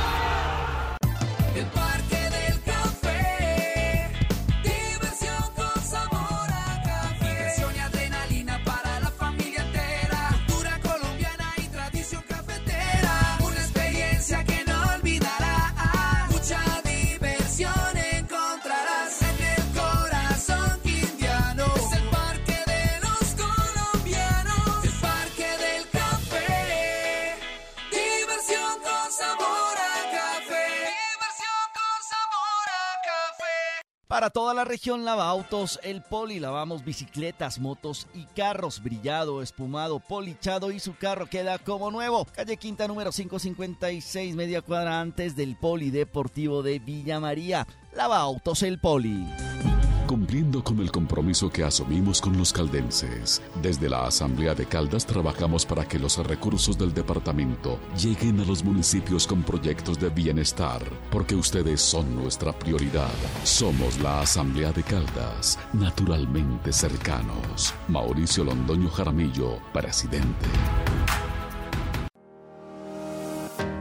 Para toda la región lava autos El Poli, lavamos bicicletas, motos y carros, brillado, espumado, polichado y su carro queda como nuevo. Calle Quinta número 556, media cuadra antes del Polideportivo de Villa María. Lava autos El Poli. Cumpliendo con el compromiso que asumimos con los caldenses, desde la Asamblea de Caldas trabajamos para que los recursos del departamento lleguen a los municipios con proyectos de bienestar, porque ustedes son nuestra prioridad. Somos la Asamblea de Caldas, naturalmente cercanos. Mauricio Londoño Jaramillo, presidente.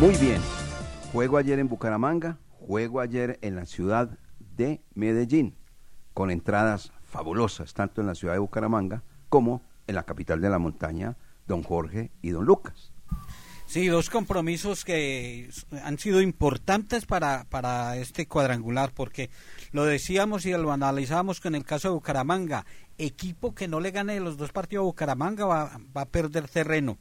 Muy bien. Juego ayer en Bucaramanga, juego ayer en la ciudad de Medellín, con entradas fabulosas, tanto en la ciudad de Bucaramanga como en la capital de la montaña, don Jorge y don Lucas. Sí, dos compromisos que han sido importantes para, para este cuadrangular, porque lo decíamos y lo analizábamos con el caso de Bucaramanga. Equipo que no le gane los dos partidos a Bucaramanga va, va a perder terreno.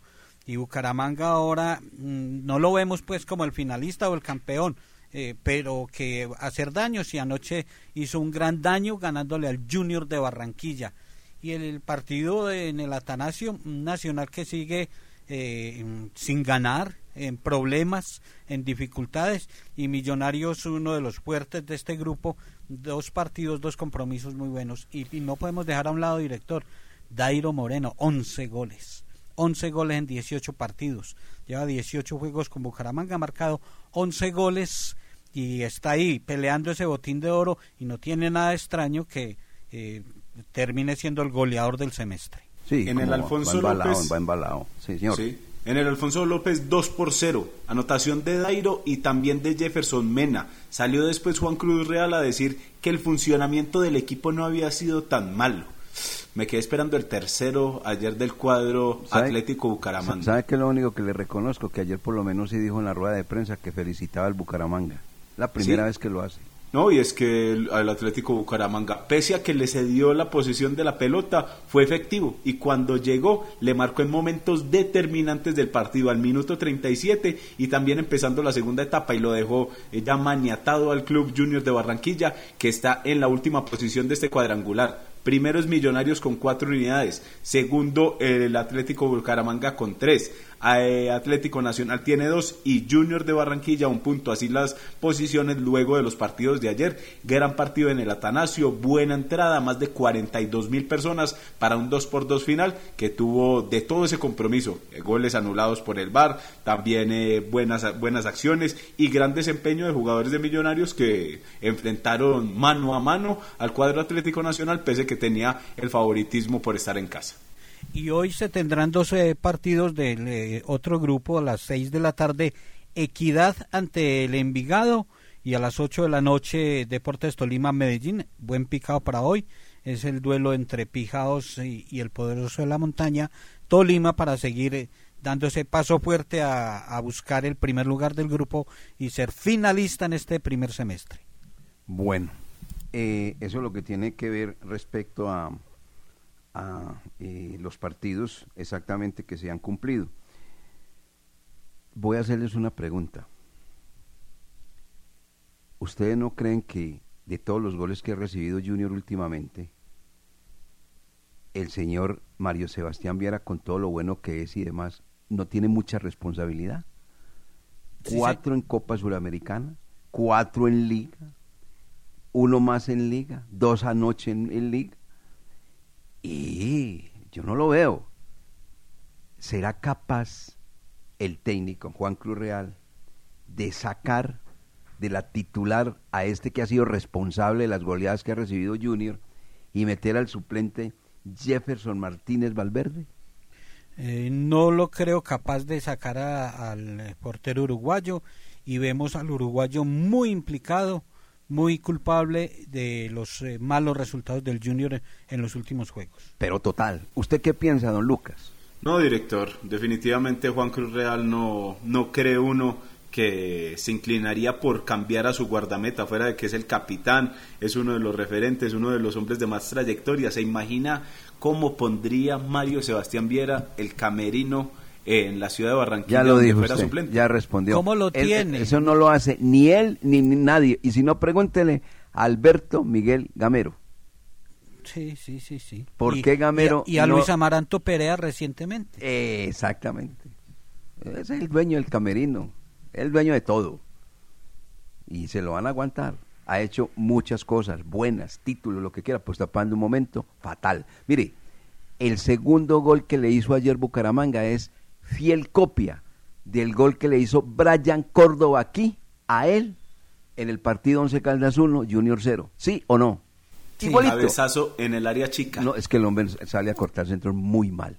Y Bucaramanga ahora mm, no lo vemos pues como el finalista o el campeón, eh, pero que hacer daño, si anoche hizo un gran daño ganándole al Junior de Barranquilla. Y el, el partido de- en el Atanasio, Nacional que sigue eh, sin ganar, en problemas, en dificultades, y Millonarios, uno de los fuertes de este grupo, dos partidos, dos compromisos muy buenos. Y, y no podemos dejar a un lado, director, Dairo Moreno, 11 goles. 11 goles en 18 partidos. Lleva 18 juegos con Bucaramanga, ha marcado 11 goles y está ahí peleando ese botín de oro y no tiene nada extraño que eh, termine siendo el goleador del semestre. Sí, En el Alfonso va embalado, López. va embalado. Sí, señor. Sí. En el Alfonso López 2 por 0. Anotación de Dairo y también de Jefferson Mena. Salió después Juan Cruz Real a decir que el funcionamiento del equipo no había sido tan malo. Me quedé esperando el tercero ayer del cuadro ¿Sabe- Atlético Bucaramanga. ¿Sabe qué es lo único que le reconozco? Que ayer por lo menos sí dijo en la rueda de prensa que felicitaba al Bucaramanga. La primera Sí. vez que lo hace. No, y es que el, al Atlético Bucaramanga, pese a que le cedió la posición de la pelota, fue efectivo y cuando llegó le marcó en momentos determinantes del partido, al minuto 37 y también empezando la segunda etapa y lo dejó eh, ya maniatado al Club Junior de Barranquilla, que está en la última posición de este cuadrangular. Primero es Millonarios con cuatro unidades, segundo el Atlético Bucaramanga con tres, Atlético Nacional tiene dos y Junior de Barranquilla un punto. Así las posiciones luego de los partidos de ayer. Gran partido en el Atanasio, buena entrada, más de 42 mil personas para un 2 por 2 final que tuvo de todo ese compromiso. eh, goles anulados por el VAR, también eh, buenas, buenas acciones y gran desempeño de jugadores de Millonarios que enfrentaron mano a mano al cuadro Atlético Nacional, pese que tenía el favoritismo por estar en casa. Y hoy se tendrán 12 partidos del eh, otro grupo a las 6 de la tarde. Equidad ante el Envigado y a las 8 de la noche Deportes Tolima Medellín. Buen picado para hoy. Es el duelo entre Pijaos y, el Poderoso de la Montaña. Tolima para seguir eh, dando ese paso fuerte a, a buscar el primer lugar del grupo y ser finalista en este primer semestre. Bueno, eh, eso es lo que tiene que ver respecto a, a eh, los partidos exactamente que se han cumplido. Voy a hacerles una pregunta. ¿Ustedes no creen que de todos los goles que ha recibido Junior últimamente, el señor Mario Sebastián Viera, con todo lo bueno que es y demás, no tiene mucha responsabilidad? Sí, sí. Cuatro en Copa Suramericana, cuatro en Liga, uno más en Liga, dos anoche en, en Liga. Y yo no lo veo. ¿Será capaz el técnico Juan Cruz Real de sacar de la titular a este que ha sido responsable de las goleadas que ha recibido Junior y meter al suplente Jefferson Martínez Valverde? Eh, no lo creo capaz de sacar al portero uruguayo y vemos al uruguayo muy implicado, muy culpable de los eh, malos resultados del Junior en los últimos juegos. Pero total, ¿usted qué piensa, don Lucas? No, director, definitivamente Juan Cruz Real no, no cree uno que se inclinaría por cambiar a su guardameta, fuera de que es el capitán, es uno de los referentes, uno de los hombres de más trayectoria. ¿Se imagina cómo pondría Mario Sebastián Viera el camerino en la ciudad de Barranquilla Ya lo dijo usted, suplente? ya respondió. ¿Cómo lo Él- tiene? Eso no lo hace ni él ni, ni nadie. Y si no, pregúntele a Alberto Miguel Gamero. Sí, sí, sí, sí. ¿Por Y- qué Gamero Y a, y a no- Luis Amaranto Perea recientemente. Eh, exactamente. Es el dueño del camerino, el dueño de todo. Y se lo van a aguantar. Ha hecho muchas cosas buenas, títulos, lo que quiera, pues tapando un momento fatal. Mire, el segundo gol que le hizo ayer Bucaramanga es fiel copia del gol que le hizo Brian Córdoba aquí a él en el partido 11 Caldas 1, Junior 0. ¿Sí o no? Igualito. Cabezazo en el área chica. No, es que el hombre sale a cortar centros muy mal,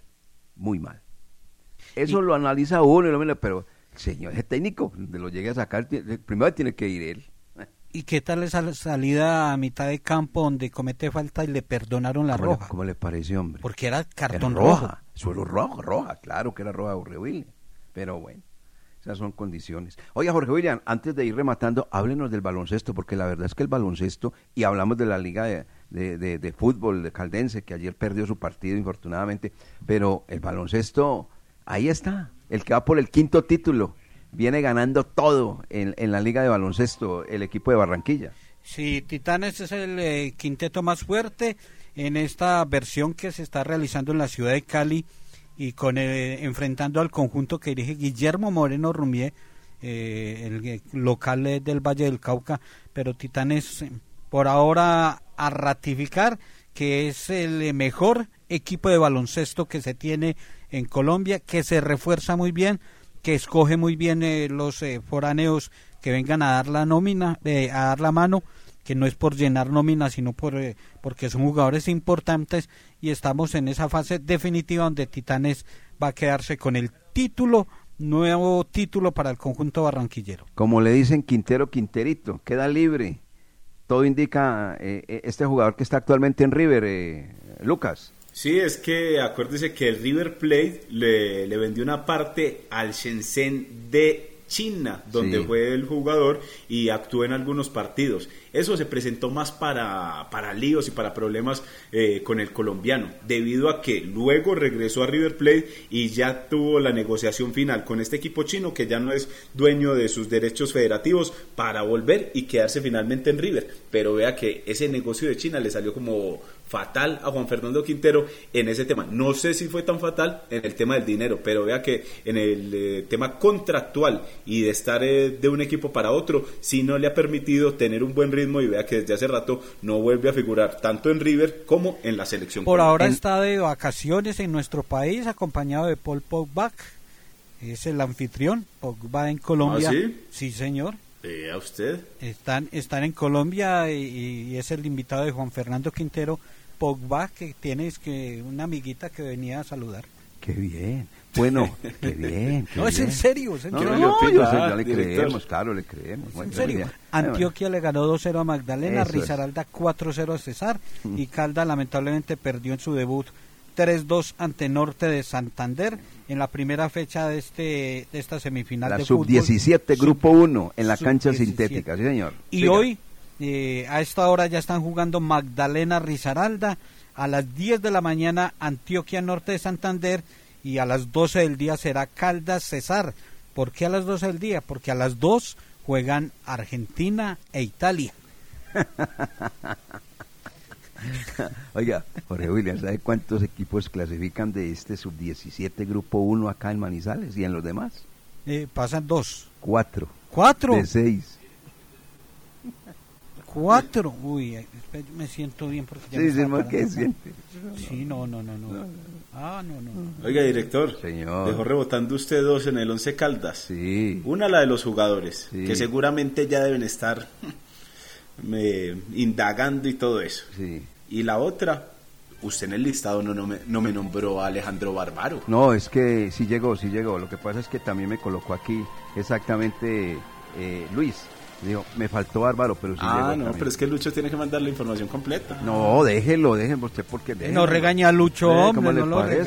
muy mal. Eso lo analiza uno, y lo mira, pero el señor es técnico, de lo llegue a sacar, tiene- primero tiene que ir él. ¿Y qué tal esa salida a mitad de campo donde comete falta y le perdonaron la ¿Cómo le- roja? ¿Cómo le pareció, hombre? Porque era cartón roja, solo roja, roja, claro que era roja horrible. Pero bueno, esas son condiciones. Oiga, Jorge William, antes de ir rematando, háblenos del baloncesto, porque la verdad es que el baloncesto, y hablamos de la liga de, de- de- de fútbol de Caldense, que ayer perdió su partido, infortunadamente, pero el baloncesto, ahí está, el que va por el quinto título, viene ganando todo en, en la liga de baloncesto, el equipo de Barranquilla. Sí, Titanes es el eh, quinteto más fuerte en esta versión que se está realizando en la ciudad de Cali y con eh, enfrentando al conjunto que dirige Guillermo Moreno Rumier, eh, el eh, local eh, del Valle del Cauca, pero Titanes por ahora a ratificar que es el mejor equipo de baloncesto que se tiene en Colombia, que se refuerza muy bien, que escoge muy bien eh, los foráneos que vengan a dar la nómina, a dar la mano, que no es por llenar nómina, sino por eh, porque son jugadores importantes y estamos en esa fase definitiva donde Titanes va a quedarse con el título, nuevo título para el conjunto barranquillero. Como le dicen Quintero Quinterito, queda libre. Todo indica eh, eh, este jugador que está actualmente en River, eh, Lucas. Sí, es que acuérdese que el River Plate le, le vendió una parte al Shenzhen de China, donde Sí. fue el jugador y actuó en algunos partidos. Eso se presentó más para, para líos y para problemas eh, con el colombiano, debido a que luego regresó a River Plate y ya tuvo la negociación final con este equipo chino que ya no es dueño de sus derechos federativos para volver y quedarse finalmente en River. Pero vea que ese negocio de China le salió como fatal a Juan Fernando Quintero en ese tema. No sé si fue tan fatal en el tema del dinero, pero vea que en el eh, tema contractual y de estar eh, de un equipo para otro, sí no le ha permitido tener un buen ritmo y vea que desde hace rato no vuelve a figurar tanto en River como en la selección. Por ahora está de vacaciones en nuestro país acompañado de Paul Pogba, es el anfitrión, Pogba en Colombia. ¿Ah, sí? señor. Vea usted. Están, están en Colombia y, y es el invitado de Juan Fernando Quintero Pogba, que tienes que una amiguita que venía a saludar. Qué bien. Bueno, qué bien. qué [laughs] No, es en bien. serio, es en No, serio. no, yo, No, yo ya le director. creemos, claro, le creemos. En Bueno, serio. bien. Antioquia le ganó 2-0 a Magdalena, Eso es. Risaralda 4-0 a Cesar y [laughs] Calda lamentablemente perdió en su debut 3-2 ante Norte de Santander en la primera fecha de este de esta semifinal La de fútbol. sub-17, grupo 1, en la cancha Sub-17. sintética, sí, señor. Y Siga. hoy, eh, a esta hora ya están jugando Magdalena Risaralda, a las 10 de la mañana Antioquia Norte de Santander y a las 12 del día será Caldas Cesar. ¿Por qué a las 12 del día? Porque a las 2 juegan Argentina e Italia. [laughs] Oiga, Jorge William, ¿sabe cuántos equipos clasifican de este sub-17 grupo 1 acá en Manizales y en los demás? Eh, pasan dos. Cuatro. ¿Cuatro? De seis. Cuatro. Uy, me siento bien porque ya Sí, me sí. Sí, no, no, no, no. Ah, no, no. Oiga, director, Señor. dejó rebotando usted dos en el Once Caldas. Sí. Una la de los jugadores, Sí. que seguramente ya deben estar [laughs] me, indagando y todo eso. Sí. Y la otra, usted en el listado no, no, me, no me nombró a Alejandro Barbaro. No, es que sí llegó, sí llegó. Lo que pasa es que también me colocó aquí exactamente eh, Luis. Dijo, me faltó Bárbaro, pero sí llegó ah, no, también. pero es que Lucho tiene que mandar la información completa. No, déjelo, déjelo usted porque... No regaña a Lucho, hombre, ¿cómo le no lo?